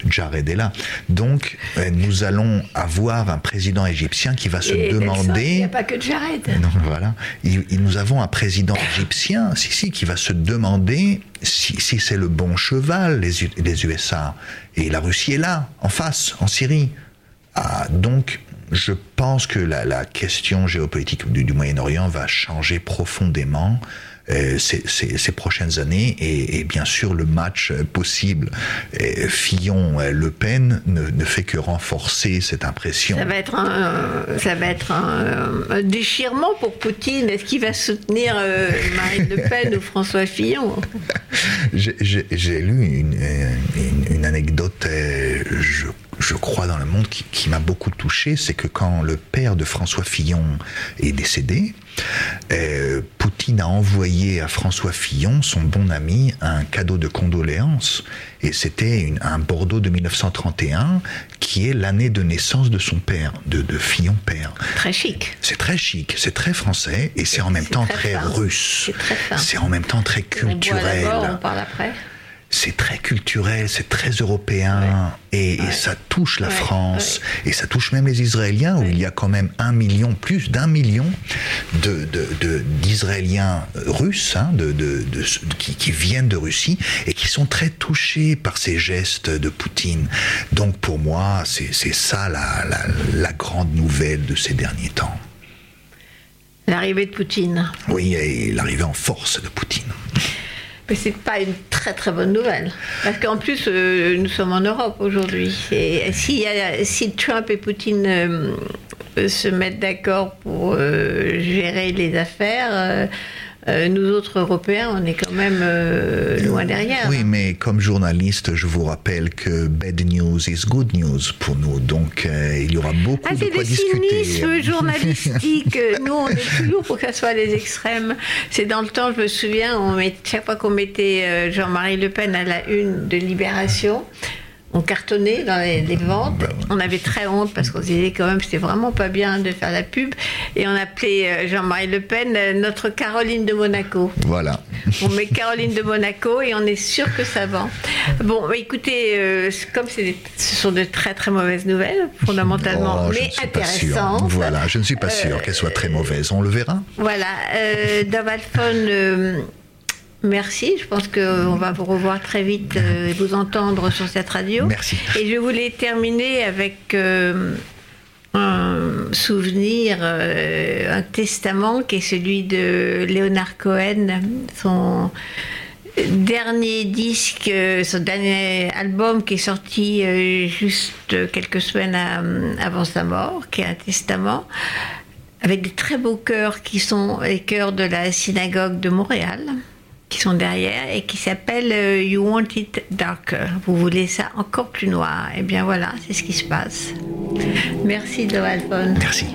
Speaker 3: Jared est là. Donc, euh, nous allons avoir un président égyptien qui va se demander. Il
Speaker 2: n'y a pas que Jared.
Speaker 3: Non, voilà. nous avons un président égyptien, si, si, qui va se demander si, c'est le bon cheval, les, les USA. Et la Russie est là, en face, en Syrie. Ah, donc, je pense que la, question géopolitique du, Moyen-Orient va changer profondément euh, ces, prochaines années et, bien sûr le match possible euh, Fillon-Le Pen ne, fait que renforcer cette impression.
Speaker 2: Ça va être un, ça va être un, déchirement pour Poutine. Est-ce qu'il va soutenir euh, Marine Le Pen ou François Fillon?
Speaker 3: J'ai lu une, une anecdote, je je crois, dans le monde qui, m'a beaucoup touché, c'est que quand le père de François Fillon est décédé, euh, Poutine a envoyé à François Fillon, son bon ami, un cadeau de condoléances. Et c'était un Bordeaux de 1931, qui est l'année de naissance de son père, de, Fillon père.
Speaker 2: Très chic.
Speaker 3: C'est très chic, c'est très français, et c'est en même temps très, russe. C'est en même temps très culturel.
Speaker 2: On, on parle après
Speaker 3: c'est très culturel, c'est très européen, et, ça touche la France, et ça touche même les Israéliens, où il y a quand même un million, plus d'un million d'Israéliens de, de, russes, hein, de, qui, qui, viennent de Russie, et qui sont très touchés par ces gestes de Poutine. Donc pour moi, c'est ça la, la, la grande nouvelle de ces derniers temps.
Speaker 2: L'arrivée de Poutine.
Speaker 3: Oui, et l'arrivée en force de Poutine.
Speaker 2: Mais c'est pas une très très bonne nouvelle. Parce qu'en plus, euh, nous sommes en Europe aujourd'hui. Et si, si Trump et Poutine euh, se mettent d'accord pour euh, gérer les affaires, euh, nous autres Européens, on est quand même euh, loin derrière.
Speaker 3: Oui, mais comme journaliste, je vous rappelle que bad news is good news pour nous. Donc, euh, il y aura beaucoup ah, de quoi discuter.
Speaker 2: C'est cynisme journalistique. nous, on est toujours pour que ce soit les extrêmes. C'est dans le temps, je me souviens, on met, chaque fois qu'on mettait Jean-Marie Le Pen à la une de Libération, on cartonnait dans les, ventes. Ben on avait très honte parce qu'on se disait quand même c'était vraiment pas bien de faire la pub. Et on appelait euh, Jean-Marie Le Pen euh, notre Caroline de Monaco.
Speaker 3: Voilà.
Speaker 2: On met Caroline de Monaco et on est sûr que ça vend. Bon, bah, écoutez, euh, comme ce sont de très très mauvaises nouvelles, fondamentalement, oh, mais intéressantes.
Speaker 3: Voilà, je ne suis pas sûr qu'elles soient très mauvaises. On le verra.
Speaker 2: Voilà. Euh, Merci, je pense qu'on va vous revoir très vite euh, et vous entendre sur cette radio.
Speaker 3: Merci.
Speaker 2: Et je voulais terminer avec euh, un souvenir, euh, un testament qui est celui de Leonard Cohen, son dernier disque, son dernier album qui est sorti juste quelques semaines avant sa mort, qui est un testament avec des très beaux chœurs qui sont les chœurs de la synagogue de Montréal qui sont derrière et qui s'appelle euh, You Want It Darker. Vous voulez ça encore plus noir. Et eh bien voilà, c'est ce qui se passe. Merci de
Speaker 3: Merci.